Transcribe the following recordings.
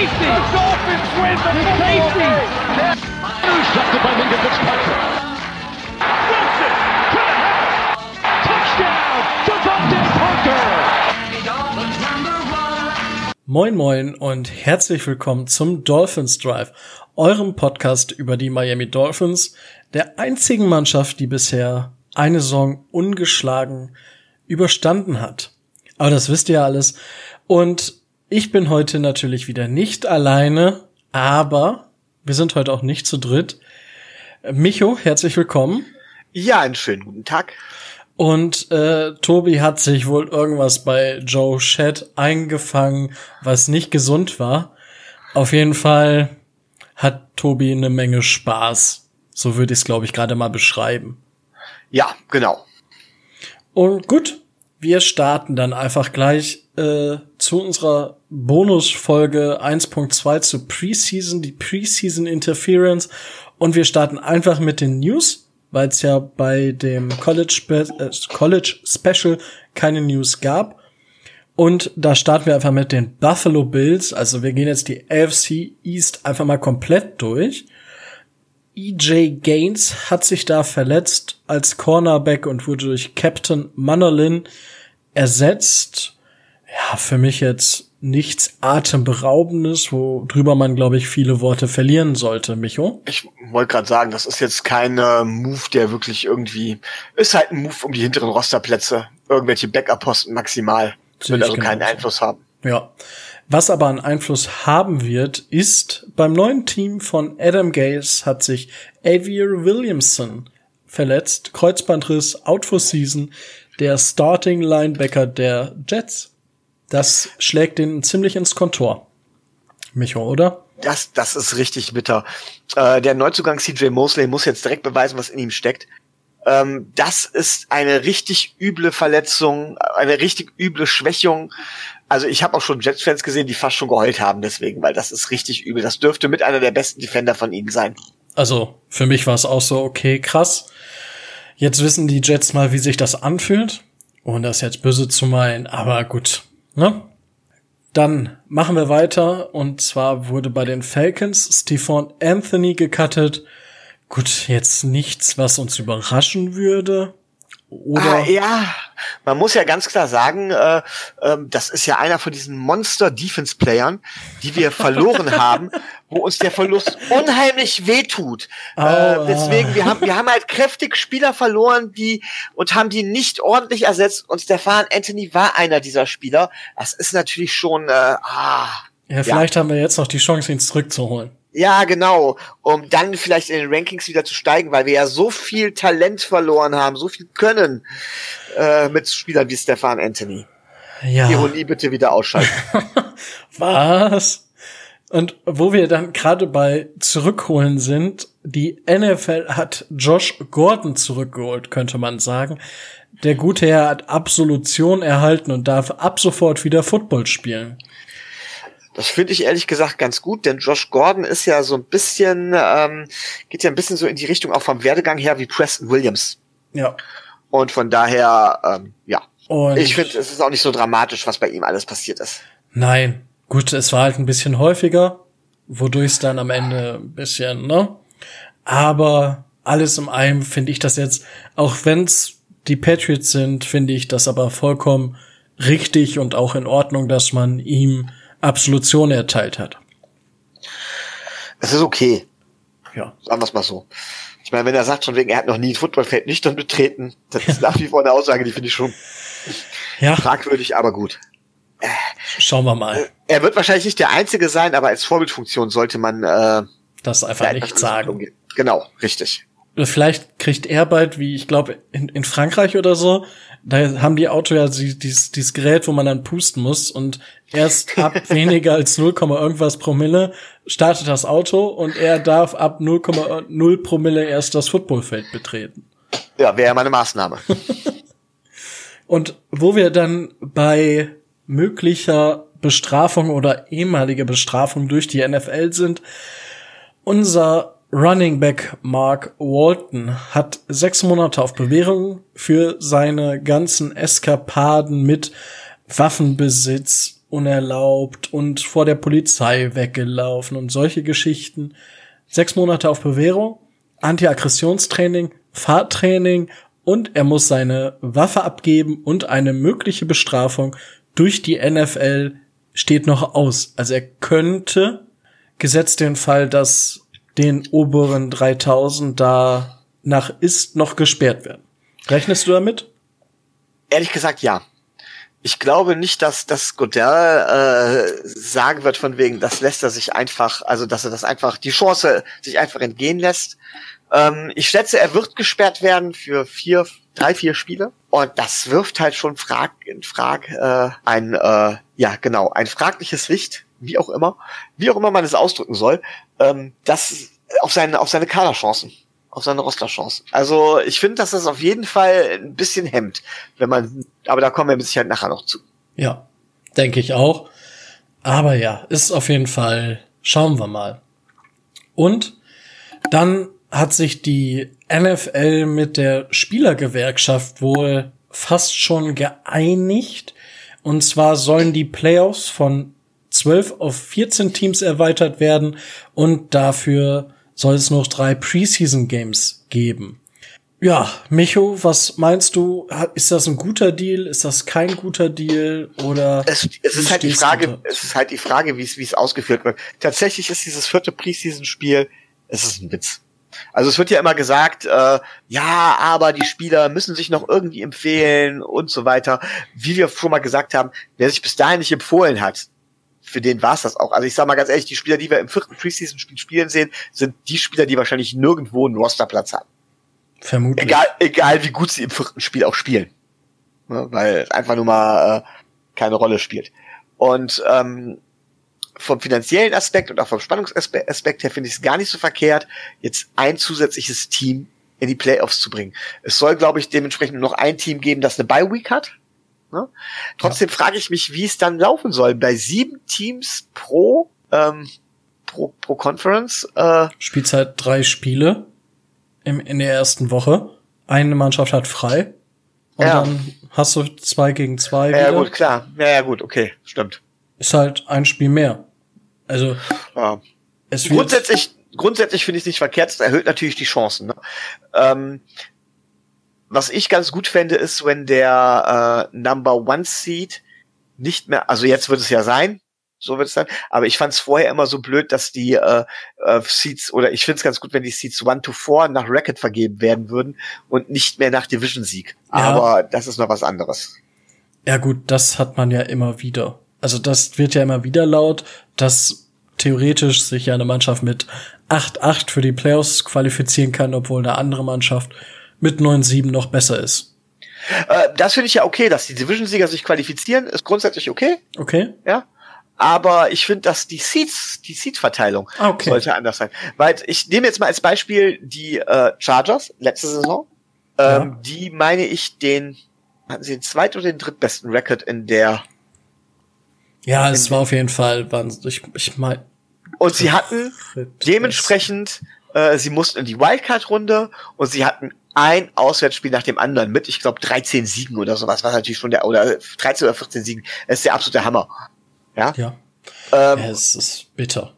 safety. The Dolphins win the safety. Intercepted by Minka Fitzpatrick. Wilson to the house. Touchdown, Devontae Parker. Moin moin und herzlich willkommen zum Dolphins Drive, eurem Podcast über die Miami Dolphins, der einzigen Mannschaft, die bisher eine Saison ungeschlagen überstanden hat. Aber das wisst ihr alles. Und ich bin heute natürlich wieder nicht alleine, aber wir sind heute auch nicht zu dritt. Micho, herzlich willkommen. Ja, einen schönen guten Tag. Und äh, Tobi hat sich wohl irgendwas bei Joe Shed eingefangen, was nicht gesund war. Auf jeden Fall hat Tobi eine Menge Spaß. So würde ich es, glaube ich, gerade mal beschreiben. Ja, genau. Und gut, wir starten dann einfach gleich äh, zu unserer Bonusfolge 1.2 zu Preseason, die Preseason Interference. Und wir starten einfach mit den News, weil es ja bei dem College, Spe äh, College Special keine News gab. Und da starten wir einfach mit den Buffalo Bills. Also wir gehen jetzt die AFC East einfach mal komplett durch. EJ Gaines hat sich da verletzt als Cornerback und wurde durch Captain Manolin ersetzt. Ja, für mich jetzt nichts atemberaubendes, worüber man, glaube ich, viele Worte verlieren sollte, Micho. Ich wollte gerade sagen, das ist jetzt kein äh, Move, der wirklich irgendwie ist halt ein Move um die hinteren Rosterplätze, irgendwelche Backup-Posten maximal, wird also keinen Einfluss haben. Ja. Was aber einen Einfluss haben wird, ist beim neuen Team von Adam Gaze hat sich Avier Williamson verletzt, Kreuzbandriss, out for season, der Starting Linebacker der Jets. Das schlägt den ziemlich ins Kontor. Micho, oder? Das, das ist richtig bitter. Äh, der Neuzugang CJ Mosley muss jetzt direkt beweisen, was in ihm steckt. Ähm, das ist eine richtig üble Verletzung, eine richtig üble Schwächung. Also ich habe auch schon Jets-Fans gesehen, die fast schon geheult haben deswegen, weil das ist richtig übel. Das dürfte mit einer der besten Defender von ihnen sein. Also für mich war es auch so, okay, krass. Jetzt wissen die Jets mal, wie sich das anfühlt. Und das jetzt böse zu meinen, aber gut, ne? Dann machen wir weiter und zwar wurde bei den Falcons Stephon Anthony gecuttet. Gut, jetzt nichts, was uns überraschen würde. Oder? Ah, ja, man muss ja ganz klar sagen, äh, äh, das ist ja einer von diesen Monster-Defense-Playern, die wir verloren haben, wo uns der Verlust unheimlich wehtut. Oh, äh, deswegen, wir haben, wir haben halt kräftig Spieler verloren, die und haben die nicht ordentlich ersetzt. Und Stefan Anthony war einer dieser Spieler. Das ist natürlich schon. Äh, ah, ja, vielleicht ja. haben wir jetzt noch die Chance, ihn zurückzuholen. Ja, genau. Um dann vielleicht in den Rankings wieder zu steigen, weil wir ja so viel Talent verloren haben, so viel Können äh, mit Spielern wie Stefan Anthony. Ja. Ironie bitte wieder ausschalten. Was? Und wo wir dann gerade bei zurückholen sind, die NFL hat Josh Gordon zurückgeholt, könnte man sagen. Der gute Herr hat Absolution erhalten und darf ab sofort wieder Football spielen. Das finde ich ehrlich gesagt ganz gut, denn Josh Gordon ist ja so ein bisschen, ähm, geht ja ein bisschen so in die Richtung auch vom Werdegang her wie Preston Williams. Ja. Und von daher, ähm, ja. Und ich finde, es ist auch nicht so dramatisch, was bei ihm alles passiert ist. Nein. Gut, es war halt ein bisschen häufiger, wodurch es dann am Ende ein bisschen, ne? Aber alles im allem finde ich das jetzt, auch wenn's die Patriots sind, finde ich das aber vollkommen richtig und auch in Ordnung, dass man ihm Absolution erteilt hat. Es ist okay. Ja. Sagen wir es mal so. Ich meine, wenn er sagt schon wegen, er hat noch nie ein Footballfeld nüchtern betreten, das ist nach wie vor eine Aussage, die finde ich schon ja. fragwürdig, aber gut. Schauen wir mal. Er wird wahrscheinlich nicht der Einzige sein, aber als Vorbildfunktion sollte man äh, das einfach nicht sagen. Genau, richtig. Vielleicht kriegt er bald, wie ich glaube, in, in Frankreich oder so, da haben die Auto ja dieses, dieses Gerät, wo man dann pusten muss und erst ab weniger als 0, irgendwas Promille startet das Auto und er darf ab 0,0 Promille erst das Footballfeld betreten. Ja, wäre meine Maßnahme. und wo wir dann bei möglicher Bestrafung oder ehemaliger Bestrafung durch die NFL sind, unser Running Back Mark Walton hat sechs Monate auf Bewährung für seine ganzen Eskapaden mit Waffenbesitz unerlaubt und vor der Polizei weggelaufen und solche Geschichten. Sechs Monate auf Bewährung, Anti-Aggressionstraining, Fahrtraining und er muss seine Waffe abgeben und eine mögliche Bestrafung durch die NFL steht noch aus. Also er könnte, gesetzt den Fall, dass den oberen 3000 da nach ist noch gesperrt werden. Rechnest du damit? Ehrlich gesagt, ja. Ich glaube nicht, dass dass Godell äh, sagen wird von wegen, das lässt er sich einfach, also dass er das einfach die Chance sich einfach entgehen lässt. Ähm, ich schätze, er wird gesperrt werden für vier, drei, vier Spiele. Und das wirft halt schon Frag in Frag äh, ein, äh, ja genau, ein fragliches Licht, wie auch immer, wie auch immer man es ausdrücken soll, ähm, das auf seine auf seine Kaderchancen auf seine Rosterchance. Also ich finde, dass das auf jeden Fall ein bisschen hemmt, wenn man, aber da kommen wir mit Sicherheit nachher noch zu. Ja, denke ich auch. Aber ja, ist auf jeden Fall, schauen wir mal. Und dann hat sich die NFL mit der Spielergewerkschaft wohl fast schon geeinigt. Und zwar sollen die Playoffs von 12 auf 14 Teams erweitert werden und dafür soll es noch drei Preseason Games geben. Ja, Micho, was meinst du? Ist das ein guter Deal? Ist das kein guter Deal? Oder es, es ist halt die Frage, es ist halt die Frage, wie es wie es ausgeführt wird. Tatsächlich ist dieses vierte Preseason-Spiel, es ist ein Witz. Also es wird ja immer gesagt, äh, ja, aber die Spieler müssen sich noch irgendwie empfehlen und so weiter. Wie wir schon mal gesagt haben, wer sich bis dahin nicht empfohlen hat, für den war es das auch. Also ich sag mal ganz ehrlich, die Spieler, die wir im vierten Preseason-Spiel spielen sehen, sind die Spieler, die wahrscheinlich nirgendwo einen Rosterplatz haben. Vermutlich. Egal, egal wie gut sie im vierten Spiel auch spielen. Ne, weil es einfach nur mal äh, keine Rolle spielt. Und ähm, vom finanziellen Aspekt und auch vom Spannungsaspekt her finde ich es gar nicht so verkehrt, jetzt ein zusätzliches Team in die Playoffs zu bringen. Es soll, glaube ich, dementsprechend noch ein Team geben, das eine Bye Week hat. Ne? Trotzdem ja. frage ich mich, wie es dann laufen soll. Bei sieben Teams pro, ähm, pro, pro Conference. Äh, Spielzeit drei Spiele im, in der ersten Woche. Eine Mannschaft hat frei. Und ja. dann hast du zwei gegen zwei. Ja, wieder. gut, klar. Ja, ja, gut, okay, stimmt. Ist halt ein Spiel mehr. Also. Ja. Es grundsätzlich, grundsätzlich finde ich es nicht verkehrt. Es erhöht natürlich die Chancen. Ne? Ähm, was ich ganz gut fände, ist, wenn der äh, Number One Seed nicht mehr, also jetzt wird es ja sein, so wird es sein, aber ich fand es vorher immer so blöd, dass die äh, äh, Seeds, oder ich finde es ganz gut, wenn die Seeds 1 to 4 nach Racket vergeben werden würden und nicht mehr nach Division-Sieg. Ja. Aber das ist noch was anderes. Ja gut, das hat man ja immer wieder. Also das wird ja immer wieder laut, dass theoretisch sich ja eine Mannschaft mit 8-8 für die Playoffs qualifizieren kann, obwohl eine andere Mannschaft mit 9-7 noch besser ist. Äh, das finde ich ja okay, dass die Division-Sieger sich qualifizieren, ist grundsätzlich okay. Okay. Ja. Aber ich finde, dass die Seeds, die Seed-Verteilung ah, okay. sollte anders sein. Weil ich nehme jetzt mal als Beispiel die äh, Chargers letzte Saison. Ähm, ja. Die meine ich den, hatten sie den zweit- oder den drittbesten Record in der ja, es war auf jeden Fall, ich, ich mein, und sie hatten dementsprechend, äh, sie mussten in die Wildcard-Runde und sie hatten ein Auswärtsspiel nach dem anderen mit, ich glaube, 13 Siegen oder sowas, was natürlich schon der, oder 13 oder 14 Siegen, das ist der absolute Hammer. Ja. Ja. Ähm, ja, es ist bitter.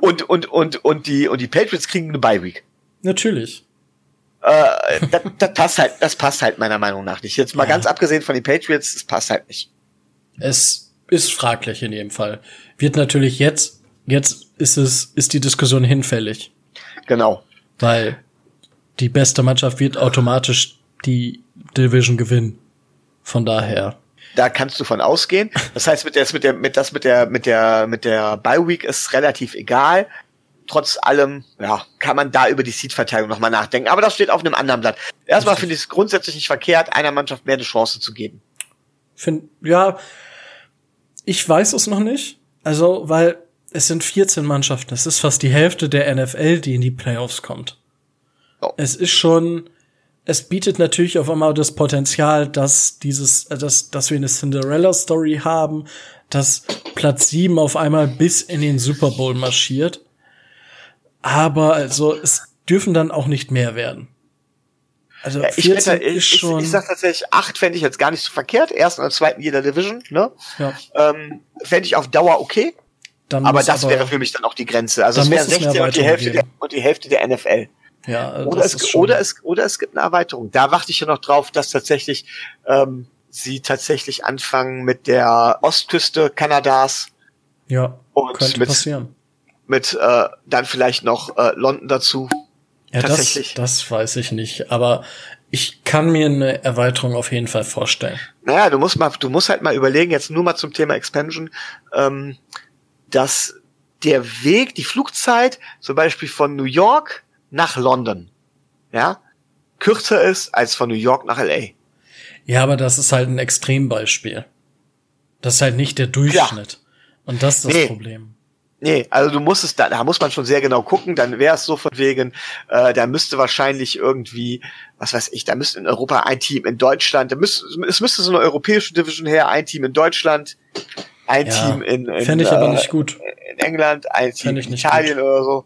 Und, und, und, und die, und die Patriots kriegen eine Bye Week. Natürlich. Äh, das, das passt halt, das passt halt meiner Meinung nach nicht. Jetzt mal ja. ganz abgesehen von den Patriots, es passt halt nicht. Es ist fraglich in jedem Fall. Wird natürlich jetzt, jetzt ist es, ist die Diskussion hinfällig. Genau. Weil die beste Mannschaft wird automatisch die Division gewinnen. Von daher. Da kannst du von ausgehen. Das heißt, mit der, mit der, mit das mit der, mit der, mit der Bye Week ist relativ egal. Trotz allem, ja, kann man da über die Seed-Verteilung nochmal nachdenken. Aber das steht auf einem anderen Blatt. Erstmal finde ich es grundsätzlich nicht verkehrt, einer Mannschaft mehr eine Chance zu geben. Find, ja, ich weiß es noch nicht. Also, weil es sind 14 Mannschaften. Es ist fast die Hälfte der NFL, die in die Playoffs kommt. Oh. Es ist schon, es bietet natürlich auf einmal das Potenzial, dass dieses, äh, dass, dass wir eine Cinderella-Story haben, dass Platz 7 auf einmal bis in den Super Bowl marschiert. Aber also, es dürfen dann auch nicht mehr werden. Also Ja, ich, 14 wette, ich, ist ich, schon. ich sag tatsächlich, acht fände ich jetzt gar nicht so verkehrt. Ersten oder zweiten jeder Division, ne? ja, Ähm, fände ich auf Dauer okay. Dann Aber das wäre für mich dann auch die Grenze. Also es wären eine 16 und die, Hälfte der, und die Hälfte der NFL. ja, Oder das es, oder, es, oder es gibt eine Erweiterung. Da warte ich ja noch drauf, dass tatsächlich ähm, sie tatsächlich anfangen mit der Ostküste Kanadas ja, und könnte mit- passieren. mit äh, dann vielleicht noch äh, London dazu. Ja, das, tatsächlich. das weiß ich nicht, aber ich kann mir eine Erweiterung auf jeden Fall vorstellen. Naja, du musst mal, du musst halt mal überlegen, jetzt nur mal zum Thema Expansion, ähm, dass der Weg, die Flugzeit zum Beispiel von New York nach London, ja, kürzer ist als von New York nach LA. Ja, aber das ist halt ein Extrembeispiel. Das ist halt nicht der Durchschnitt. Und das ist das Nee. Problem. Nee, also du musst es, da, da muss man schon sehr genau gucken, dann wäre es so von wegen, äh, da müsste wahrscheinlich irgendwie, was weiß ich, da müsste in Europa ein Team in Deutschland, da müsste, es müsste so eine europäische Division her, ein Team in Deutschland, ein Ja, Team in, in, aber äh, gut. in England, ein Team in Italien oder so.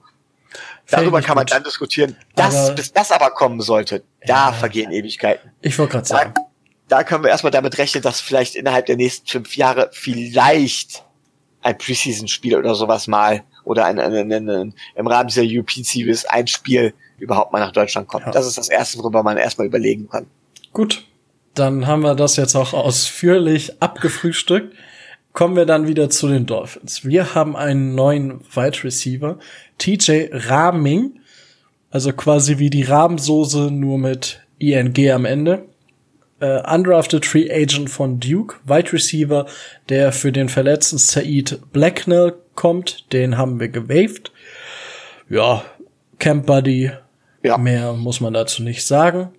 Darüber kann man gut. dann diskutieren. Das, Aber- bis das aber kommen sollte, da Ja. vergehen Ewigkeiten. Ich wollte gerade Da, sagen. da können wir erstmal damit rechnen, dass vielleicht innerhalb der nächsten fünf Jahre vielleicht ein Preseason-Spiel oder sowas mal oder ein, ein, ein, ein, im Rahmen dieser European Series ein Spiel überhaupt mal nach Deutschland kommt. Ja. Das ist das Erste, worüber man erstmal überlegen kann. Gut, dann haben wir das jetzt auch ausführlich abgefrühstückt. Kommen wir dann wieder zu den Dolphins. Wir haben einen neuen Wide Receiver, TJ Raming, also quasi wie die Rahmsoße, nur mit ING am Ende. Äh, undrafted Free Agent von Duke, Wide Receiver, der für den verletzten Said Blacknell kommt, den haben wir gewaved. Ja, Camp Buddy, Ja. mehr muss man dazu nicht sagen.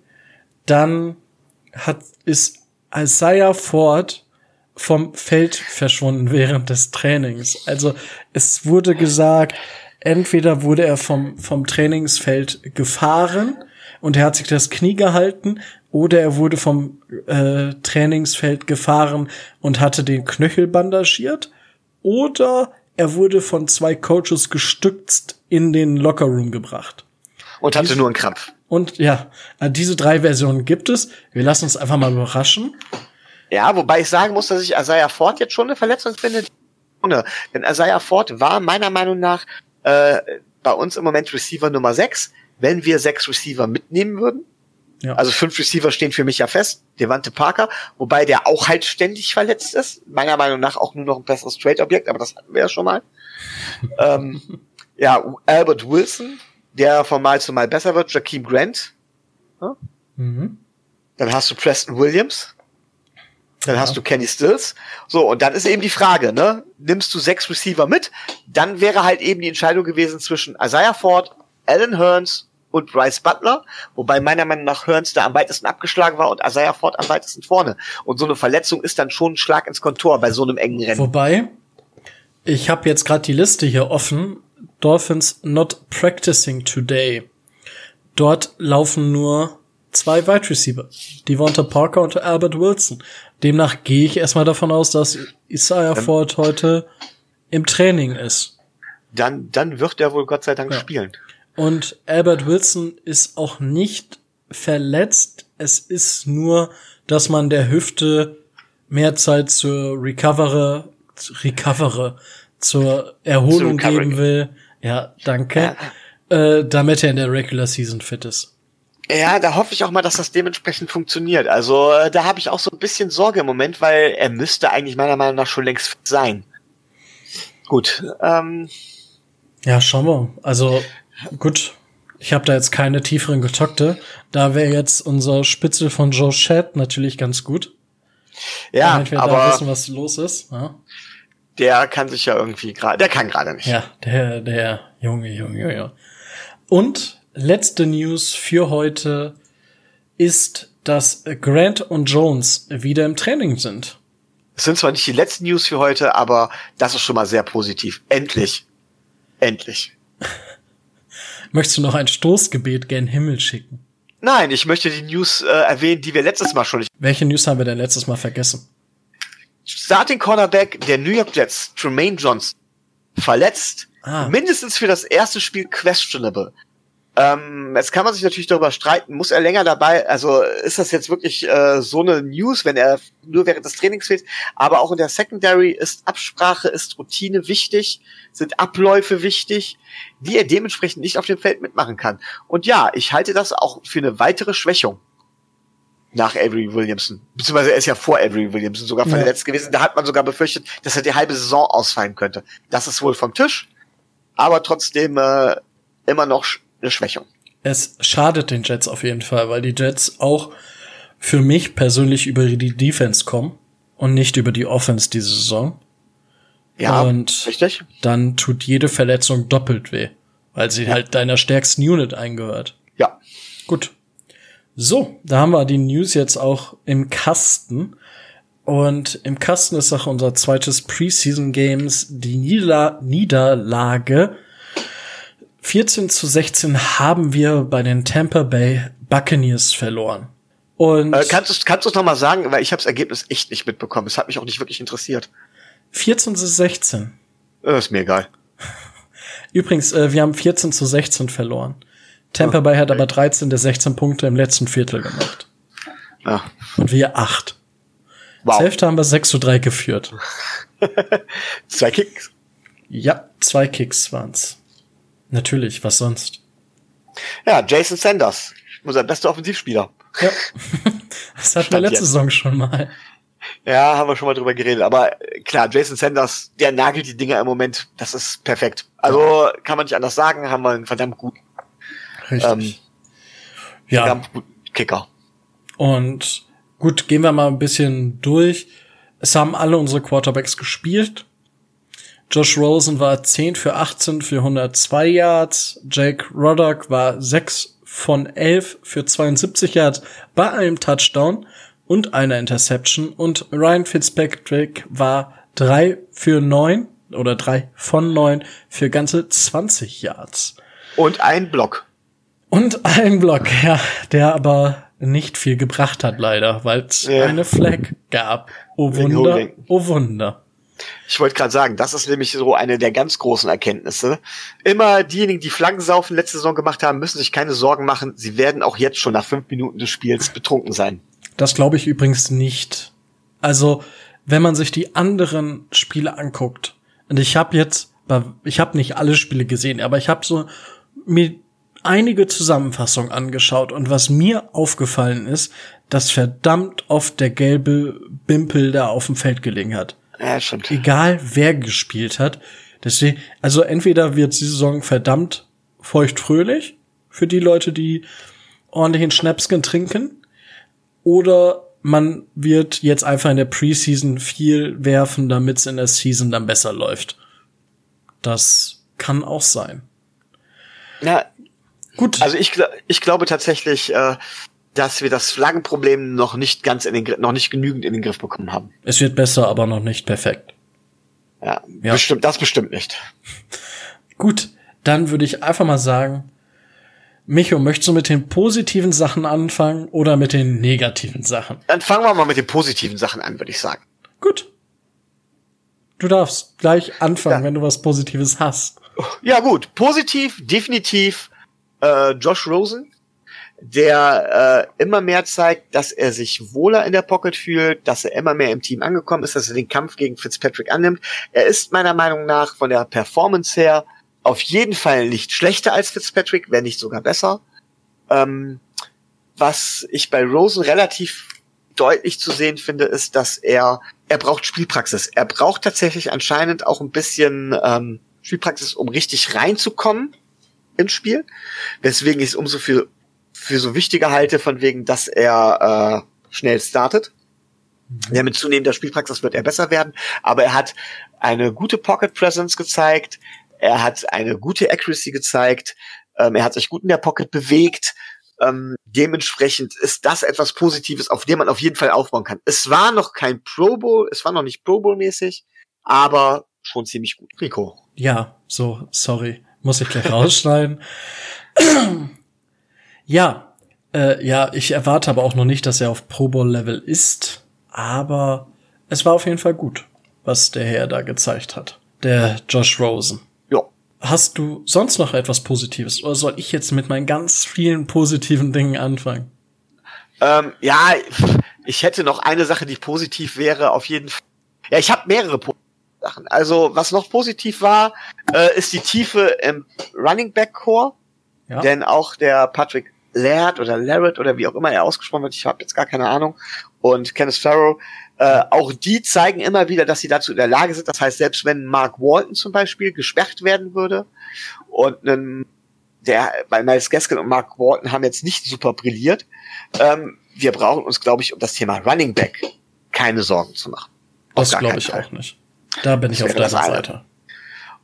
Dann hat, ist Isaiah Ford vom Feld verschwunden während des Trainings. Also es wurde gesagt, entweder wurde er vom, vom Trainingsfeld gefahren und er hat sich das Knie gehalten oder er wurde vom äh, Trainingsfeld gefahren und hatte den Knöchel bandagiert oder er wurde von zwei Coaches gestützt in den Lockerroom gebracht. Und hatte nur einen Krampf. Und ja, diese drei Versionen gibt es. Wir lassen uns einfach mal überraschen. Ja, wobei ich sagen muss, dass ich Isaiah Ford jetzt schon eine Verletzung finde. Ohne. Denn Isaiah Ford war meiner Meinung nach äh, bei uns im Moment Receiver Nummer 6. Wenn wir sechs Receiver mitnehmen würden, Ja. also fünf Receiver stehen für mich ja fest, Devante Parker, wobei der auch halt ständig verletzt ist. Meiner Meinung nach auch nur noch ein besseres Trade-Objekt, aber das hatten wir ja schon mal. ähm, ja, Albert Wilson, der von Mal zu Mal besser wird, Jakeem Grant, Mhm. dann hast du Preston Williams. Dann Ja. hast du Kenny Stills. So, und dann ist eben die Frage, ne? Nimmst du sechs Receiver mit? Dann wäre halt eben die Entscheidung gewesen zwischen Isaiah Ford, Alan Hearns und Bryce Butler, wobei meiner Meinung nach Hearns da am weitesten abgeschlagen war und Isaiah Ford am weitesten vorne. Und so eine Verletzung ist dann schon ein Schlag ins Kontor bei so einem engen Rennen. Wobei, ich habe jetzt gerade die Liste hier offen. Dolphins not practicing today. Dort laufen nur zwei Wide Receiver. Devonta Parker und Albert Wilson. Demnach gehe ich erstmal davon aus, dass Isaiah Ford heute im Training ist. Dann, dann wird er wohl Gott sei Dank Ja. spielen. Und Albert Wilson ist auch nicht verletzt. Es ist nur, dass man der Hüfte mehr Zeit zur Recovery, Recovery, zur Erholung geben will. Ja, danke. Äh, damit er in der Regular Season fit ist. Ja, da hoffe ich auch mal, dass das dementsprechend funktioniert. Also äh, da habe ich auch so ein bisschen Sorge im Moment, weil er müsste eigentlich meiner Meinung nach schon längst sein. Gut, ähm, Ja, schauen wir. Also gut, ich habe da jetzt keine tieferen Getakte. Da wäre jetzt unser Spitzel von Joe Shad natürlich ganz gut. ja, damit wir da aber wissen, was los ist. Ja. der kann sich ja irgendwie gerade, der kann gerade nicht. Ja, der, der Junge, Junge, Junge. Und letzte News für heute ist, dass Grant und Jones wieder im Training sind. Es sind zwar nicht die letzten News für heute, aber das ist schon mal sehr positiv. Endlich. Endlich. Möchtest du noch ein Stoßgebet gen Himmel schicken? Nein, ich möchte die News äh, erwähnen, die wir letztes Mal schon nicht. Welche News haben wir denn letztes Mal vergessen? Starting Cornerback der New York Jets, Tremaine Johnson, verletzt, Ah. mindestens für das erste Spiel questionable. Ähm, jetzt kann man sich natürlich darüber streiten, muss er länger dabei, also ist das jetzt wirklich äh, so eine News, wenn er nur während des Trainings fehlt, aber auch in der Secondary ist Absprache, ist Routine wichtig, sind Abläufe wichtig, die er dementsprechend nicht auf dem Feld mitmachen kann. Und ja, ich halte das auch für eine weitere Schwächung nach Avery Williamson. Beziehungsweise er ist ja vor Avery Williamson sogar verletzt ja. gewesen. Da hat man sogar befürchtet, dass er die halbe Saison ausfallen könnte. Das ist wohl vom Tisch, aber trotzdem äh, immer noch eine Schwächung. Es schadet den Jets auf jeden Fall, weil die Jets auch für mich persönlich über die Defense kommen und nicht über die Offense diese Saison. Ja, und richtig. Dann tut jede Verletzung doppelt weh, weil sie ja. halt deiner stärksten Unit eingehört. Ja. Gut. So, da haben wir die News jetzt auch im Kasten. Und im Kasten ist auch unser zweites Preseason Games die Niederla Niederlage 14 zu 16 haben wir bei den Tampa Bay Buccaneers verloren. Und äh, kannst du kannst du noch mal sagen, weil ich habe das Ergebnis echt nicht mitbekommen. Es hat mich auch nicht wirklich interessiert. 14 zu 16. Äh, ist mir egal. Übrigens, äh, wir haben 14 zu 16 verloren. Tampa Bay hat aber 13 der 16 Punkte im letzten Viertel gemacht. Ja. Und wir 8. Wow. Hälfte haben wir 6 zu 3 geführt. zwei Kicks? Ja, zwei Kicks waren's. Natürlich, was sonst? Ja, Jason Sanders, unser bester Offensivspieler. Ja. Das hatten wir letzte jetzt. Saison schon mal. Ja, haben wir schon mal drüber geredet. Aber äh, klar, Jason Sanders, der nagelt die Dinger im Moment, das ist perfekt. Also kann man nicht anders sagen, haben wir einen verdammt guten, Richtig. Ähm, ja. verdammt guten Kicker. Und gut, gehen wir mal ein bisschen durch. Es haben alle unsere Quarterbacks gespielt. Josh Rosen war 10 für 18 für 102 Yards. Jake Roddock war 6 von 11 für 72 Yards bei einem Touchdown und einer Interception. Und Ryan Fitzpatrick war 3 für 9 oder 3 von 9 für ganze 20 Yards. Und ein Block. Und ein Block, ja, der aber nicht viel gebracht hat leider, weil es ja. eine Flag gab. Oh Wunder, oh Wunder. Ich wollte gerade sagen, das ist nämlich so eine der ganz großen Erkenntnisse. Immer diejenigen, die Flaggensaufen letzte Saison gemacht haben, müssen sich keine Sorgen machen. Sie werden auch jetzt schon nach fünf Minuten des Spiels betrunken sein. Das glaube ich übrigens nicht. Also, wenn man sich die anderen Spiele anguckt, und ich habe jetzt, ich habe nicht alle Spiele gesehen, aber ich habe so mir einige Zusammenfassungen angeschaut und was mir aufgefallen ist, dass verdammt oft der gelbe Bimpel da auf dem Feld gelegen hat. Ja, stimmt. Egal wer gespielt hat. Deswegen, also entweder wird die Saison verdammt feuchtfröhlich für die Leute, die ordentlichen Schnäpsken trinken, oder man wird jetzt einfach in der Preseason viel werfen, damit es in der Season dann besser läuft. Das kann auch sein. Ja, gut. Also ich, ich glaube tatsächlich, äh, dass wir das Flaggenproblem noch nicht ganz in den noch nicht genügend in den Griff bekommen haben. Es wird besser, aber noch nicht perfekt. Ja, ja. bestimmt, das bestimmt nicht. Gut, dann würde ich einfach mal sagen, Micho, möchtest du mit den positiven Sachen anfangen oder mit den negativen Sachen? Dann fangen wir mal mit den positiven Sachen an, würde ich sagen. Gut. Du darfst gleich anfangen, ja. wenn du was Positives hast. Ja, gut. Positiv, definitiv äh, Josh Rosen der äh, immer mehr zeigt, dass er sich wohler in der Pocket fühlt, dass er immer mehr im Team angekommen ist, dass er den Kampf gegen Fitzpatrick annimmt. Er ist meiner Meinung nach von der Performance her auf jeden Fall nicht schlechter als Fitzpatrick, wenn nicht sogar besser. Ähm, was ich bei Rosen relativ deutlich zu sehen finde, ist, dass er er braucht Spielpraxis. Er braucht tatsächlich anscheinend auch ein bisschen ähm, Spielpraxis, um richtig reinzukommen ins Spiel. Weswegen ich es umso viel für so wichtiger halte, von wegen, dass er äh, schnell startet. Mhm. Ja, mit zunehmender Spielpraxis wird er besser werden, aber er hat eine gute Pocket Presence gezeigt, er hat eine gute Accuracy gezeigt, ähm, er hat sich gut in der Pocket bewegt. Ähm, dementsprechend ist das etwas Positives, auf dem man auf jeden Fall aufbauen kann. Es war noch kein Pro Bowl, es war noch nicht Pro Bowl mäßig, aber schon ziemlich gut. Rico. Ja, so, sorry, muss ich gleich rausschneiden. Ja, äh, ja, ich erwarte aber auch noch nicht, dass er auf Pro Bowl Level ist, aber es war auf jeden Fall gut, was der Herr da gezeigt hat. Der Josh Rosen. Ja. Hast du sonst noch etwas Positives oder soll ich jetzt mit meinen ganz vielen positiven Dingen anfangen? Ähm, ja, ich hätte noch eine Sache, die positiv wäre, auf jeden Fall. Ja, ich habe mehrere Sachen. Also, was noch positiv war, äh, ist die Tiefe im Running Back Core. Ja. Denn auch der Patrick Laird oder Larrett oder wie auch immer er ausgesprochen wird, ich habe jetzt gar keine Ahnung, und Kenneth Farrow, äh, auch die zeigen immer wieder, dass sie dazu in der Lage sind. Das heißt, selbst wenn Mark Walton zum Beispiel gesperrt werden würde und ein, der bei Miles Gaskin und Mark Walton haben jetzt nicht super brilliert, ähm, wir brauchen uns, glaube ich, um das Thema Running Back keine Sorgen zu machen. Das glaube ich Fall. auch nicht. Da bin ich auf deiner Seite.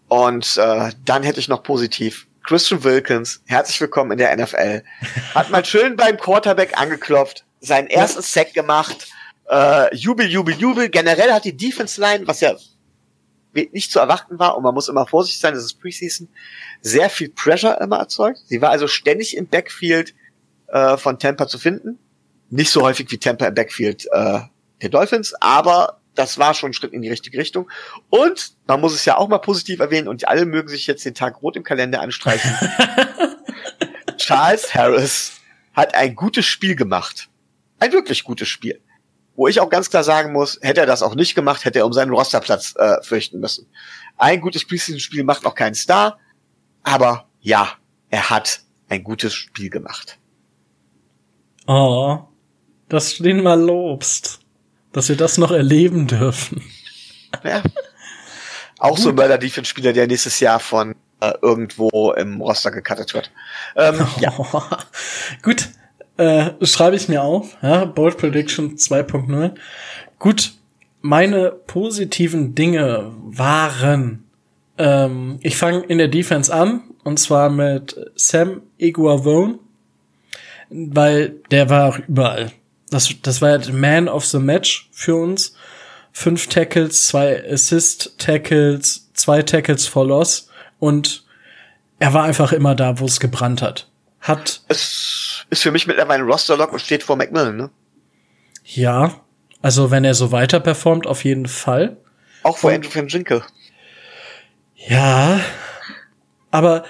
Und äh, dann hätte ich noch positiv Christian Wilkins, herzlich willkommen in der NFL. Hat mal schön beim Quarterback angeklopft, seinen ersten Sack gemacht, äh, Jubel, Jubel, Jubel. Generell hat die Defense Line, was ja nicht zu erwarten war, und man muss immer vorsichtig sein, das ist Preseason, sehr viel Pressure immer erzeugt. Sie war also ständig im Backfield äh, von Tampa zu finden. Nicht so häufig wie Tampa im Backfield äh, der Dolphins, aber das war schon ein Schritt in die richtige Richtung. Und man muss es ja auch mal positiv erwähnen, und alle mögen sich jetzt den Tag rot im Kalender anstreichen. Charles Harris hat ein gutes Spiel gemacht. Ein wirklich gutes Spiel. Wo ich auch ganz klar sagen muss, hätte er das auch nicht gemacht, hätte er um seinen Rosterplatz äh, fürchten müssen. Ein gutes Preseason-Spiel macht auch keinen Star, aber ja, er hat ein gutes Spiel gemacht. Oh, dass du den mal lobst dass wir das noch erleben dürfen. Ja. Auch so ein Mörder Defense Spieler, der nächstes Jahr von äh, irgendwo im Roster gecuttet wird. Ähm, ja. Gut, äh, schreibe ich mir auf. Ja, Bold Prediction 2.0. Gut, meine positiven Dinge waren, ähm, ich fange in der Defense an, und zwar mit Sam Iguavone, weil der war auch überall das, das war ja Man of the Match für uns. Fünf Tackles, zwei Assist-Tackles, zwei Tackles for Loss und er war einfach immer da, wo es gebrannt hat. Hat. Es ist für mich mittlerweile ein Roster-Lock und steht vor McMillan, ne? Ja. Also, wenn er so weiter performt, auf jeden Fall. Auch vor Andrew van Ginkel. Ja. Aber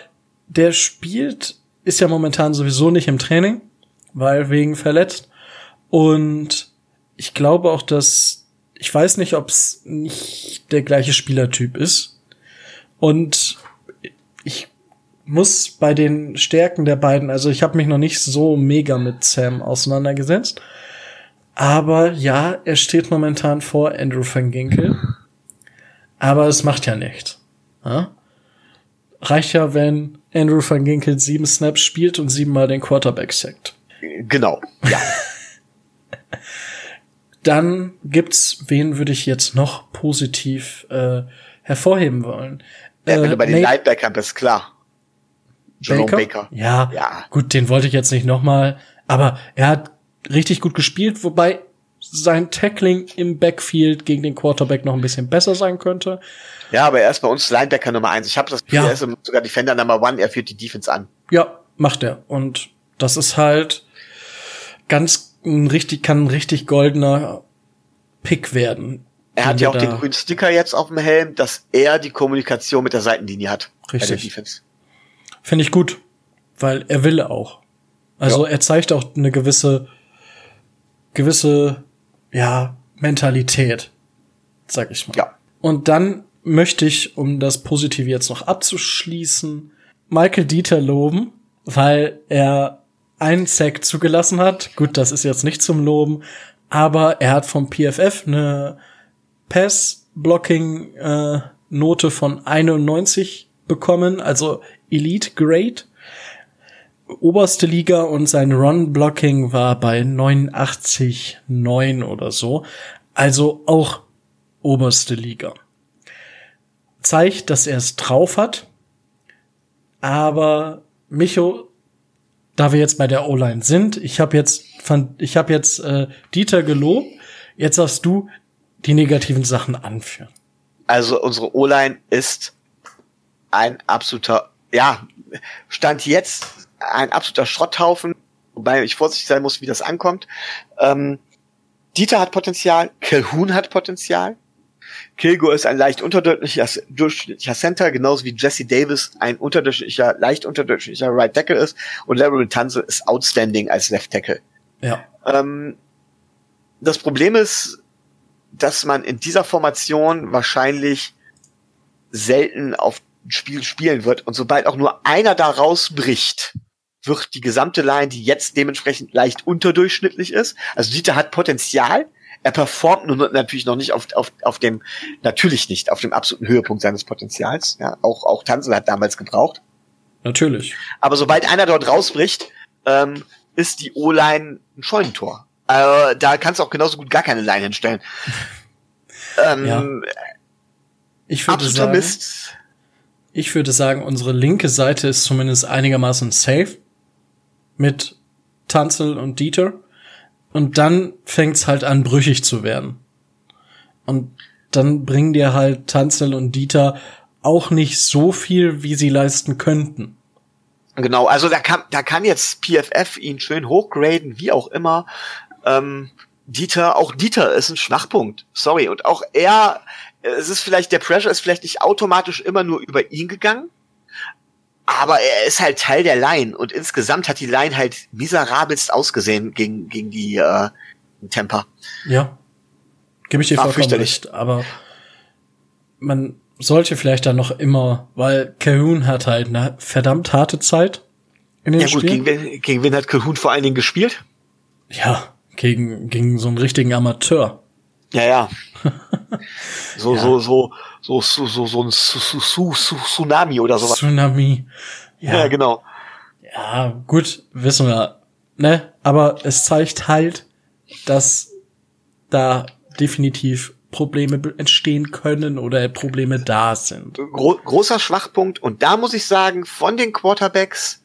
der spielt, ist ja momentan sowieso nicht im Training, weil wegen verletzt. Und ich glaube auch, dass ich weiß nicht, ob es nicht der gleiche Spielertyp ist. Und ich muss bei den Stärken der beiden, also ich habe mich noch nicht so mega mit Sam auseinandergesetzt. Aber ja, er steht momentan vor Andrew van Ginkel. Aber es macht ja nichts. Ja? Reicht ja, wenn Andrew van Ginkel sieben Snaps spielt und siebenmal den Quarterback sackt. Genau, ja. Dann gibt's, wen würde ich jetzt noch positiv äh, hervorheben wollen? Ja, wenn äh, du bei den Linebackern bist, klar. Jerome Baker? Baker. Ja, ja, gut, den wollte ich jetzt nicht nochmal. Aber er hat richtig gut gespielt, wobei sein Tackling im Backfield gegen den Quarterback noch ein bisschen besser sein könnte. Ja, aber er ist bei uns Linebacker Nummer eins. Ich habe das Gefühl, ja. er ist sogar Defender Nummer one. Er führt die Defense an. Ja, macht er. Und das ist halt ganz ein richtig, kann ein richtig goldener Pick werden. Er hat ja auch den grünen Sticker jetzt auf dem Helm, dass er die Kommunikation mit der Seitenlinie hat. Richtig. Finde ich gut, weil er will auch. Also ja. er zeigt auch eine gewisse, gewisse, ja, Mentalität, sag ich mal. Ja. Und dann möchte ich, um das Positive jetzt noch abzuschließen, Michael Dieter loben, weil er einen Sack zugelassen hat. Gut, das ist jetzt nicht zum Loben, aber er hat vom PFF eine Pass-Blocking äh, von 91 bekommen, also Elite Grade. Oberste Liga und sein Run-Blocking war bei 89,9 oder so. Also auch oberste Liga. Zeigt, dass er es drauf hat. Aber Micho da wir jetzt bei der O-Line sind, ich habe jetzt fand, ich habe jetzt äh, Dieter gelobt. Jetzt darfst du die negativen Sachen anführen. Also unsere O-Line ist ein absoluter, ja, stand jetzt ein absoluter Schrotthaufen, wobei ich vorsichtig sein muss, wie das ankommt. Ähm, Dieter hat Potenzial, Calhoun hat Potenzial. Kilgore ist ein leicht unterdurchschnittlicher durchschnittlicher Center, genauso wie Jesse Davis ein unterdurchschnittlicher, leicht unterdurchschnittlicher Right Tackle ist und Larry Tunzel ist outstanding als Left Tackle. Ja. Ähm, das Problem ist, dass man in dieser Formation wahrscheinlich selten auf Spiel spielen wird und sobald auch nur einer da rausbricht, wird die gesamte Line, die jetzt dementsprechend leicht unterdurchschnittlich ist. Also Dieter hat Potenzial. Er performt nur natürlich noch nicht auf, auf, auf dem, natürlich nicht auf dem absoluten Höhepunkt seines Potenzials. Ja, auch, auch Tanzel hat damals gebraucht. Natürlich. Aber sobald einer dort rausbricht, ähm, ist die O-Line ein Scheunentor. Äh, da kannst du auch genauso gut gar keine Line hinstellen. ähm, Ja. Ich würde sagen, Mist. ich würde sagen, unsere linke Seite ist zumindest einigermaßen safe mit Tanzel und Dieter. Und dann fängt's halt an, brüchig zu werden. Und dann bringen dir halt Tanzel und Dieter auch nicht so viel, wie sie leisten könnten. Genau, also da kann, da kann jetzt PFF ihn schön hochgraden, wie auch immer. Ähm, Dieter, auch Dieter ist ein Schwachpunkt. Sorry. Und auch er, es ist vielleicht, der Pressure ist vielleicht nicht automatisch immer nur über ihn gegangen. Aber er ist halt Teil der Line und insgesamt hat die Line halt miserabelst ausgesehen gegen, gegen die äh, Temper. Ja. Gebe ich dir War vollkommen recht. Aber man sollte vielleicht dann noch immer, weil Calhoun hat halt eine verdammt harte Zeit in den Ja gut, Spielen. gegen, wen- gegen wen hat Calhoun vor allen Dingen gespielt? ja, gegen, gegen so einen richtigen Amateur. Ja, ja. So, Ja. so, so, so, so, so, so ein Su- Su- Su- Su- Tsunami oder sowas. Tsunami. Ja, Ja, genau. ja, gut, wissen wir. Ne? Aber es zeigt halt, dass da definitiv Probleme entstehen können oder Probleme da sind. Gro großer Schwachpunkt. Und da muss ich sagen, von den Quarterbacks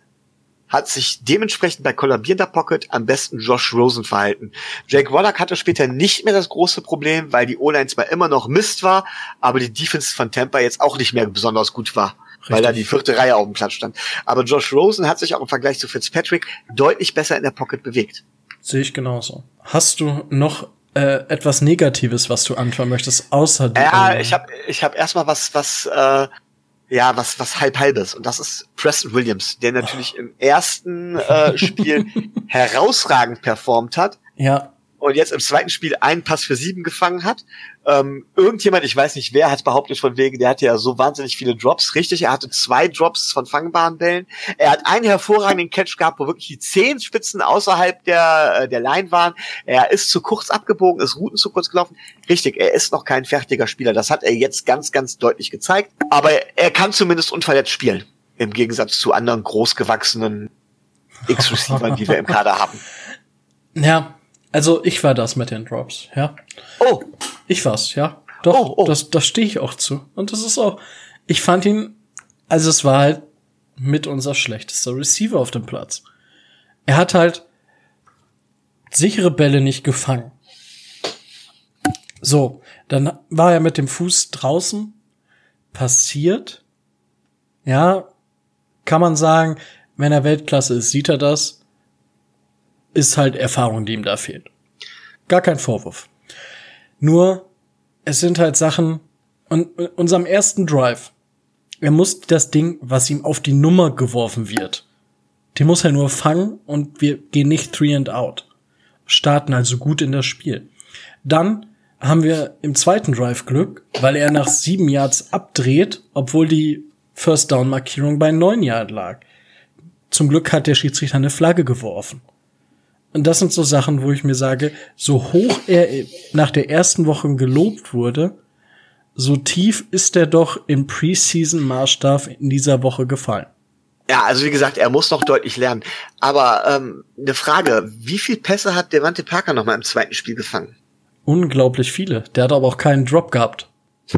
hat sich dementsprechend bei kollabierender Pocket am besten Josh Rosen verhalten. Jake Wallach hatte später nicht mehr das große Problem, weil die O-Line zwar immer noch Mist war, aber die Defense von Tampa jetzt auch nicht mehr besonders gut war. Weil da die Richtig. vierte Reihe auf dem Platz stand. Aber Josh Rosen hat sich auch im Vergleich zu Fitzpatrick deutlich besser in der Pocket bewegt. Sehe ich genauso. Hast du noch äh, etwas Negatives, was du anfangen möchtest, außer die Ja, ich habe ich hab erstmal was, was, äh, ja, was, was halb halbes. Und das ist Preston Williams, der natürlich im ersten äh, Spiel herausragend performt hat Ja, und jetzt im zweiten Spiel einen Pass für sieben gefangen hat. Ähm, irgendjemand, ich weiß nicht wer, hat behauptet von wegen, der hatte ja so wahnsinnig viele Drops. Richtig, er hatte zwei Drops von fangbaren Bällen. Er hat einen hervorragenden Catch gehabt, wo wirklich die Zehenspitzen außerhalb der, äh, der Line waren. Er ist zu kurz abgebogen, ist Routen zu kurz gelaufen. Richtig, er ist noch kein fertiger Spieler. Das hat er jetzt ganz, ganz deutlich gezeigt. Aber er kann zumindest unverletzt spielen. Im Gegensatz zu anderen großgewachsenen X-Receivern, die wir im Kader haben. ja. Also ich war das mit den Drops, ja. Oh, Ich war's, ja. Doch, Oh, oh. das, das stehe ich auch zu. Und das ist auch, ich fand ihn, also es war halt mit unser schlechtester Receiver auf dem Platz. Er hat halt sichere Bälle nicht gefangen. So, dann war er mit dem Fuß draußen, passiert. Ja, kann man sagen, wenn er Weltklasse ist, sieht er das. Ist halt Erfahrung, die ihm da fehlt. Gar kein Vorwurf. Nur, es sind halt Sachen, und unserem ersten Drive, er muss das Ding, was ihm auf die Nummer geworfen wird, den muss er nur fangen und wir gehen nicht three and out. Starten also gut in das Spiel. Dann haben wir im zweiten Drive Glück, weil er nach sieben Yards abdreht, obwohl die First Down Markierung bei neun Yard lag. Zum Glück hat der Schiedsrichter eine Flagge geworfen. Und das sind so Sachen, wo ich mir sage, so hoch er nach der ersten Woche gelobt wurde, so tief ist er doch im Preseason-Maßstab in dieser Woche gefallen. Ja, also wie gesagt, er muss noch deutlich lernen. Aber ähm, eine Frage, wie viel Pässe hat Devante Parker noch mal im zweiten Spiel gefangen? Unglaublich viele. Der hat aber auch keinen Drop gehabt.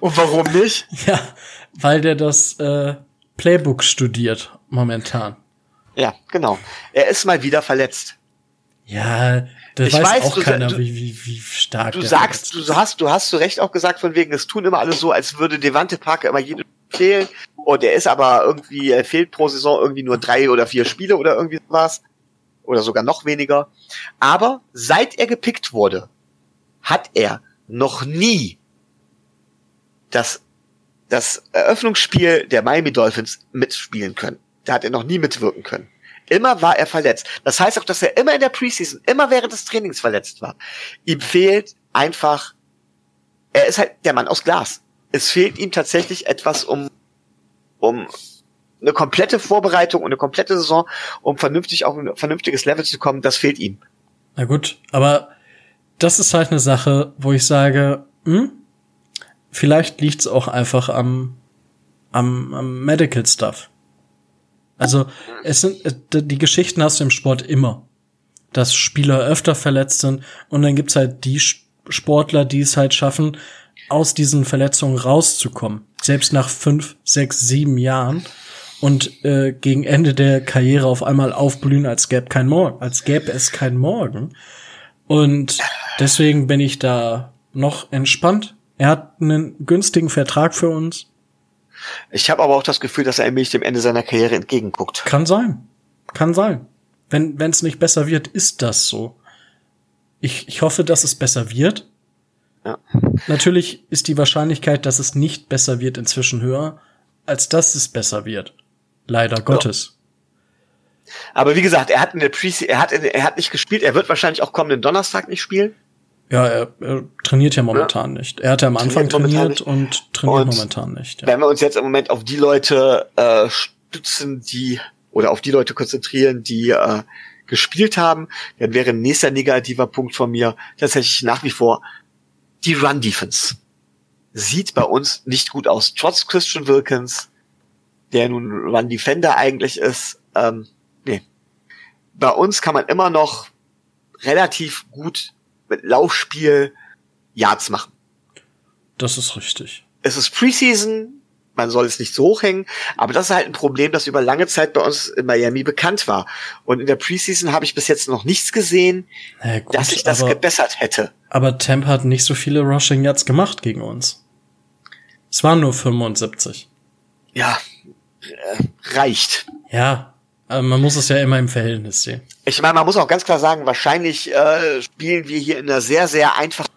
Und warum nicht? Ja, weil der das äh, Playbook studiert momentan. Ja, genau. Er ist mal wieder verletzt. Ja, das Ich weiß, weiß, auch du- keiner, du- wie, wie, wie stark Du sagst, du hast, du hast zu Recht auch gesagt von wegen, es tun immer alle so, als würde Devante Parker immer jede fehlen. Und er ist aber irgendwie, er fehlt pro Saison irgendwie nur drei oder vier Spiele oder irgendwie was. Oder sogar noch weniger. Aber seit er gepickt wurde, hat er noch nie das, das Eröffnungsspiel der Miami Dolphins mitspielen können. Da hat er noch nie mitwirken können. Immer war er verletzt. Das heißt auch, dass er immer in der Preseason, immer während des Trainings verletzt war. Ihm fehlt einfach, er ist halt der Mann aus Glas. Es fehlt ihm tatsächlich etwas, um, um eine komplette Vorbereitung und eine komplette Saison, um vernünftig auf ein vernünftiges Level zu kommen, das fehlt ihm. Na gut, aber das ist halt eine Sache, wo ich sage, hm, vielleicht liegt's auch einfach am, am, am Medical Stuff. Also es sind äh, die Geschichten hast du im Sport immer, dass Spieler öfter verletzt sind und dann gibt's halt die Sportler, die es halt schaffen, aus diesen Verletzungen rauszukommen, selbst nach fünf, sechs, sieben Jahren und äh, gegen Ende der Karriere auf einmal aufblühen, als gäbe kein Morgen, als gäbe es kein Morgen. Und deswegen bin ich da noch entspannt. Er hat einen günstigen Vertrag für uns. Ich habe aber auch das Gefühl, dass er nämlich dem Ende seiner Karriere entgegenguckt. Kann sein. Kann sein. Wenn es nicht besser wird, ist das so. Ich, ich hoffe, dass es besser wird. Ja. Natürlich ist die Wahrscheinlichkeit, dass es nicht besser wird, inzwischen höher, als dass es besser wird. Leider Gottes. Ja. Aber wie gesagt, er hat in der Preseason, er hat, in, er hat nicht gespielt, er wird wahrscheinlich auch kommenden Donnerstag nicht spielen. Ja, er, er trainiert ja momentan ja. nicht. Er hat ja am Anfang trainiert, und trainiert und momentan nicht. Ja. Wenn wir uns jetzt im Moment auf die Leute äh, stützen, die oder auf die Leute konzentrieren, die äh, gespielt haben, dann wäre ein nächster negativer Punkt von mir tatsächlich nach wie vor die Run Defense. Sieht bei uns nicht gut aus. Trotz Christian Wilkins, der nun Run Defender eigentlich ist, ähm, nee. Bei uns kann man immer noch relativ gut Laufspiel Yards machen. Das ist richtig. Es ist Preseason, man soll es nicht so hoch hängen, aber das ist halt ein Problem, das über lange Zeit bei uns in Miami bekannt war. Und in der Preseason habe ich bis jetzt noch nichts gesehen, ja, gut, dass sich das aber, gebessert hätte. Aber Temp hat nicht so viele Rushing Yards gemacht gegen uns. Es waren nur 75. Ja, äh, reicht. Ja, aber man muss es ja immer im Verhältnis sehen. Ich meine, man muss auch ganz klar sagen, wahrscheinlich äh, spielen wir hier in einer sehr, sehr einfachen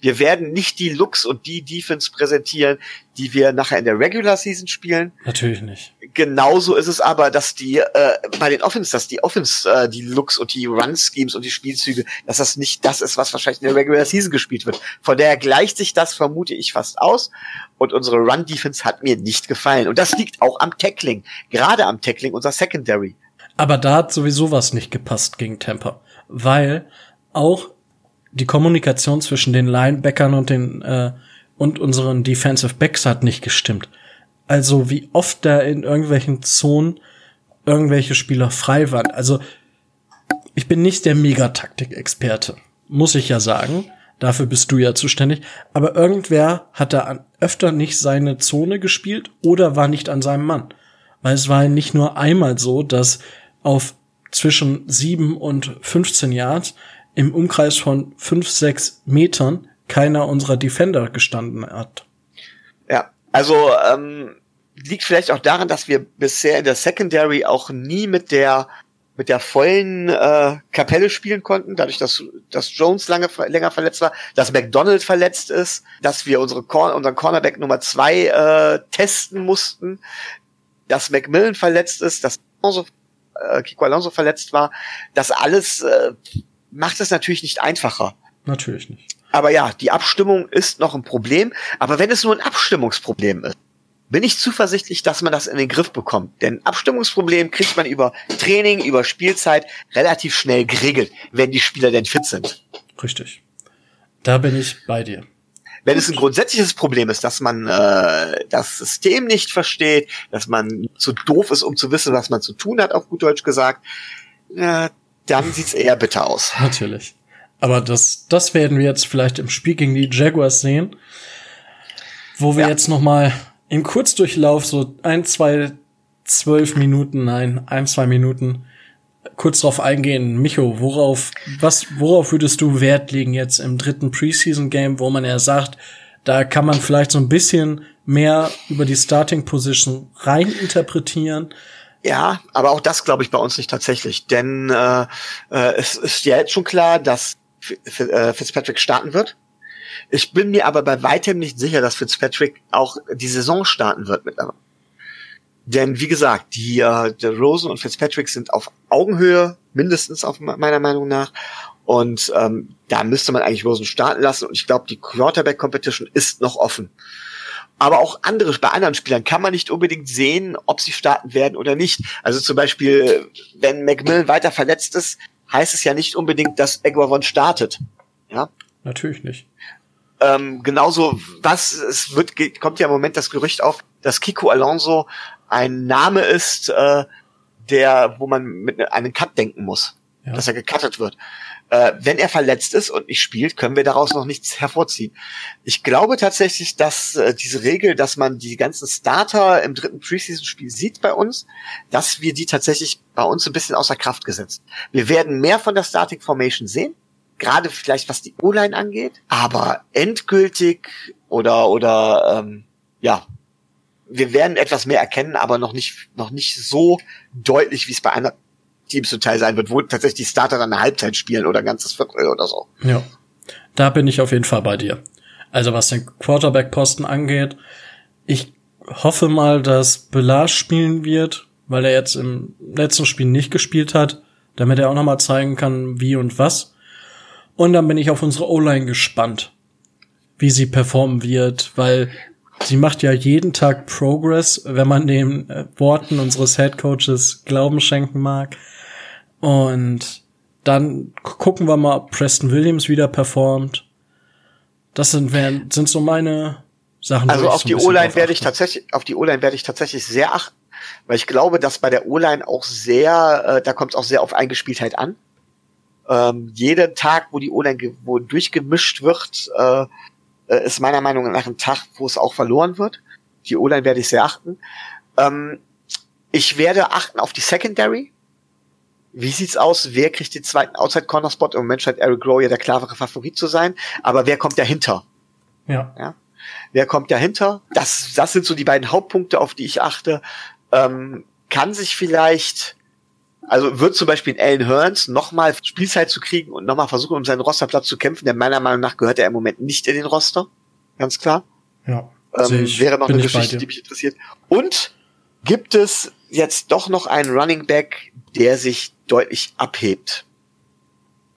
wir werden nicht die Looks und die Defense präsentieren, die wir nachher in der Regular Season spielen. Natürlich nicht. Genauso ist es aber, dass die äh, bei den Offense, dass die Offense, äh, die Looks und die Run Schemes und die Spielzüge, dass das nicht das ist, was wahrscheinlich in der Regular Season gespielt wird. Von daher gleicht sich das vermute ich fast aus. Und unsere Run Defense hat mir nicht gefallen. Und das liegt auch am Tackling, gerade am Tackling unser Secondary. Aber da hat sowieso was nicht gepasst gegen Tampa, weil auch die Kommunikation zwischen den Linebackern und den äh, und unseren Defensive Backs hat nicht gestimmt. Also wie oft da in irgendwelchen Zonen irgendwelche Spieler frei waren. Also ich bin nicht der Megataktik-Experte, muss ich ja sagen. Dafür bist du ja zuständig. Aber irgendwer hat da öfter nicht seine Zone gespielt oder war nicht an seinem Mann. Weil es war nicht nur einmal so, dass auf zwischen sieben und 15 Yards im Umkreis von fünf, sechs Metern keiner unserer Defender gestanden hat. Ja, also ähm, liegt vielleicht auch daran, dass wir bisher in der Secondary auch nie mit der mit der vollen äh, Kapelle spielen konnten, dadurch, dass, dass Jones lange länger verletzt war, dass McDonald verletzt ist, dass wir unsere Cor unseren Cornerback Nummer zwei äh, testen mussten, dass Macmillan verletzt ist, dass Alonso, äh, Kiko Alonso verletzt war, das alles äh, macht es natürlich nicht einfacher. Natürlich nicht. Aber ja, die Abstimmung ist noch ein Problem. Aber wenn es nur ein Abstimmungsproblem ist, bin ich zuversichtlich, dass man das in den Griff bekommt. Denn Abstimmungsproblem kriegt man über Training, über Spielzeit relativ schnell geregelt, wenn die Spieler denn fit sind. Richtig. Da bin ich bei dir. Wenn es ein grundsätzliches Problem ist, dass man äh, das System nicht versteht, dass man zu doof ist, um zu wissen, was man zu tun hat, auf gut Deutsch gesagt, äh, dann sieht's eher bitter aus. Natürlich. Aber das, das werden wir jetzt vielleicht im Spiel gegen die Jaguars sehen, wo wir ja. jetzt noch mal im Kurzdurchlauf so ein, zwei, zwölf Minuten, nein, ein, zwei Minuten kurz drauf eingehen. Micho, worauf, was, worauf würdest du Wert legen jetzt im dritten Preseason Game, wo man ja sagt, da kann man vielleicht so ein bisschen mehr über die Starting Position rein interpretieren. Ja, aber auch das glaube ich bei uns nicht tatsächlich, denn äh, äh, es ist ja jetzt schon klar, dass äh, Fitzpatrick starten wird. Ich bin mir aber bei weitem nicht sicher, dass Fitzpatrick auch die Saison starten wird mittlerweile. Denn wie gesagt, die, äh, die Rosen und Fitzpatrick sind auf Augenhöhe, mindestens auf meiner Meinung nach. Und ähm, da müsste man eigentlich Rosen starten lassen. Und ich glaube, die Quarterback-Competition ist noch offen. Aber auch andere, bei anderen Spielern kann man nicht unbedingt sehen, ob sie starten werden oder nicht. Also zum Beispiel, wenn McMillan weiter verletzt ist, heißt es ja nicht unbedingt, dass Eguavon startet. Ja. Natürlich nicht. Ähm, genauso, was, es wird, kommt ja im Moment das Gerücht auf, dass Kiko Alonso ein Name ist, äh, der, wo man mit einem Cut denken muss, ja. dass er gecuttet wird. Äh, wenn er verletzt ist und nicht spielt, können wir daraus noch nichts hervorziehen. Ich glaube tatsächlich, dass äh, diese Regel, dass man die ganzen Starter im dritten Preseason-Spiel sieht bei uns, dass wir die tatsächlich bei uns ein bisschen außer Kraft gesetzt. Wir werden mehr von der Starting Formation sehen, gerade vielleicht was die O-Line angeht, aber endgültig oder oder ähm, ja, wir werden etwas mehr erkennen, aber noch nicht noch nicht so deutlich, wie es bei einer Teams zum Teil sein wird, wo tatsächlich die Starter dann eine Halbzeit spielen oder ein ganzes Viertel oder so. Ja, da bin ich auf jeden Fall bei dir. Also was den Quarterback-Posten angeht, ich hoffe mal, dass Belage spielen wird, weil er jetzt im letzten Spiel nicht gespielt hat, damit er auch nochmal zeigen kann, wie und was. Und dann bin ich auf unsere O-Line gespannt, wie sie performen wird, weil sie macht ja jeden Tag Progress, wenn man den äh, Worten unseres Head Coaches Glauben schenken mag. Und dann gucken wir mal, ob Preston Williams wieder performt. Das sind, sind so meine Sachen. Also auf die O-Line werde ich tatsächlich, auf die O-Line werde ich tatsächlich sehr achten, weil ich glaube, dass bei der O-Line auch sehr, äh, da kommt es auch sehr auf Eingespieltheit an. Ähm, jeden Tag, wo die O-Line wo durchgemischt wird, äh, äh, ist meiner Meinung nach ein Tag, wo es auch verloren wird. Die O-Line werde ich sehr achten. Ähm, ich werde achten auf die Secondary. Wie sieht's aus? Wer kriegt den zweiten Outside Corner Spot? Im Moment scheint Eric Rowe ja der klarere Favorit zu sein. Aber wer kommt dahinter? Ja. ja? Wer kommt dahinter? Das, das sind so die beiden Hauptpunkte, auf die ich achte. Ähm, kann sich vielleicht, also wird zum Beispiel Alan Hearns nochmal Spielzeit zu kriegen und nochmal versuchen, um seinen Rosterplatz zu kämpfen, denn meiner Meinung nach gehört er im Moment nicht in den Roster. Ganz klar. Ja. Ähm, wäre noch eine Geschichte, die mich interessiert. Und gibt es jetzt doch noch einen Running Back, der sich deutlich abhebt.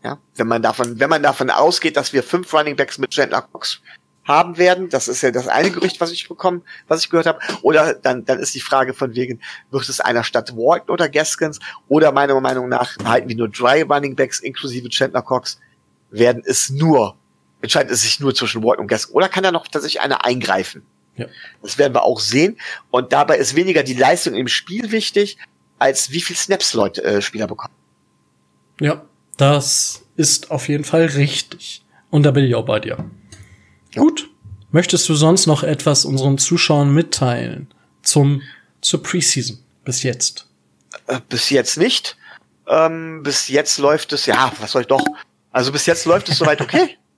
Ja, wenn man davon, wenn man davon ausgeht, dass wir fünf Running Backs mit Chandler Cox haben werden, das ist ja das eine Gerücht, was ich bekommen, was ich gehört habe, oder dann, dann ist die Frage von wegen, wird es einer statt Walton oder Gaskins, oder meiner Meinung nach halten wir nur drei Running Backs inklusive Chandler Cox, werden es nur, entscheidet es sich nur zwischen Walton und Gaskins, oder kann da noch tatsächlich einer eingreifen? Ja. Das werden wir auch sehen. Und dabei ist weniger die Leistung im Spiel wichtig, als wie viel Snaps Leute, äh, Spieler bekommen. Ja, das ist auf jeden Fall richtig. Und da bin ich auch bei dir. Ja. Gut. Möchtest du sonst noch etwas unseren Zuschauern mitteilen zum, zur Preseason bis jetzt? Äh, bis jetzt nicht. Ähm, bis jetzt läuft es, ja, was soll ich doch? Also bis jetzt läuft es soweit okay.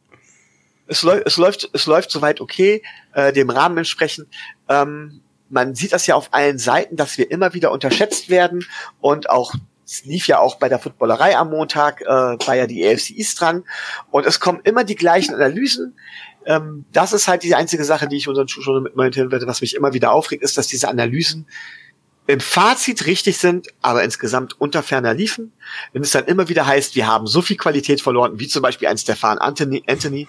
es, läuft, es läuft, es läuft soweit okay, äh, dem Rahmen entsprechend. Ähm, man sieht das ja auf allen Seiten, dass wir immer wieder unterschätzt werden und auch es lief ja auch bei der Footballerei am Montag, äh, war ja die AFC East dran und es kommen immer die gleichen Analysen. Ähm, das ist halt die einzige Sache, die ich unseren Zuschauern mitmelden werde, was mich immer wieder aufregt, ist, dass diese Analysen im Fazit richtig sind, aber insgesamt unter ferner liefen. Wenn es dann immer wieder heißt, wir haben so viel Qualität verloren, wie zum Beispiel ein Stefan Anthony, Anthony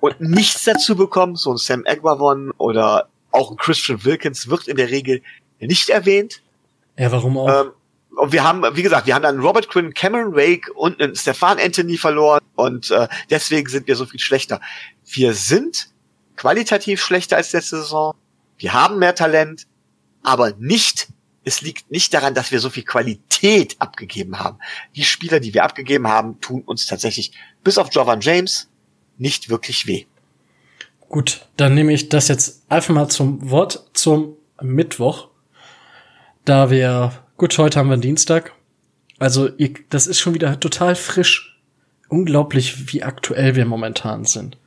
und nichts dazu bekommen, so ein Sam Egwavon oder auch ein Christian Wilkins wird in der Regel nicht erwähnt. Ja, warum auch? Ähm, und wir haben, wie gesagt, wir haben dann Robert Quinn, Cameron Wake und einen Stefan Anthony verloren und äh, deswegen sind wir so viel schlechter. Wir sind qualitativ schlechter als letzte Saison. Wir haben mehr Talent, aber nicht, es liegt nicht daran, dass wir so viel Qualität abgegeben haben. Die Spieler, die wir abgegeben haben, tun uns tatsächlich, bis auf Jovan James, nicht wirklich weh. Gut, dann nehme ich das jetzt einfach mal zum Wort zum Mittwoch. Da wir, gut, heute haben wir Dienstag. Also, das ist schon wieder total frisch. Unglaublich, wie aktuell wir momentan sind.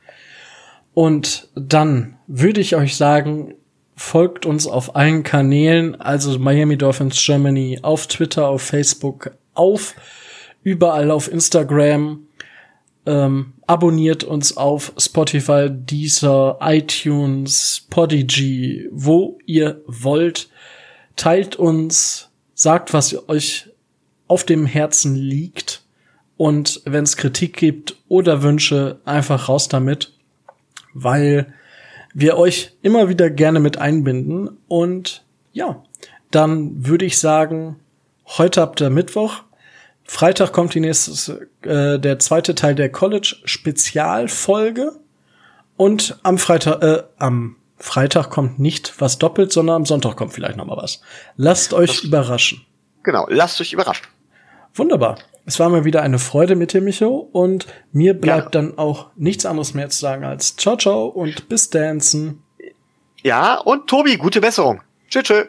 Und dann würde ich euch sagen, folgt uns auf allen Kanälen, also Miami Dolphins Germany, auf Twitter, auf Facebook, auf überall auf Instagram. Ähm, abonniert uns auf Spotify, Deezer, iTunes, Podigy, wo ihr wollt. Teilt uns, sagt, was euch auf dem Herzen liegt. Und wenn es Kritik gibt oder Wünsche, einfach raus damit, weil wir euch immer wieder gerne mit einbinden. Und ja, dann würde ich sagen, heute habt ihr Mittwoch. Freitag kommt die nächste, äh, der zweite Teil der College-Spezialfolge. Und am Freitag, äh, am Freitag kommt nicht was doppelt, sondern am Sonntag kommt vielleicht noch mal was. Lasst euch das, überraschen. Genau, lasst euch überraschen. Wunderbar. Es war mir wieder eine Freude mit dir, Micho. Und mir bleibt ja. dann auch nichts anderes mehr zu sagen als Ciao, ciao und bis Dancen. Ja, und Tobi, gute Besserung. Tschüss, tschüss.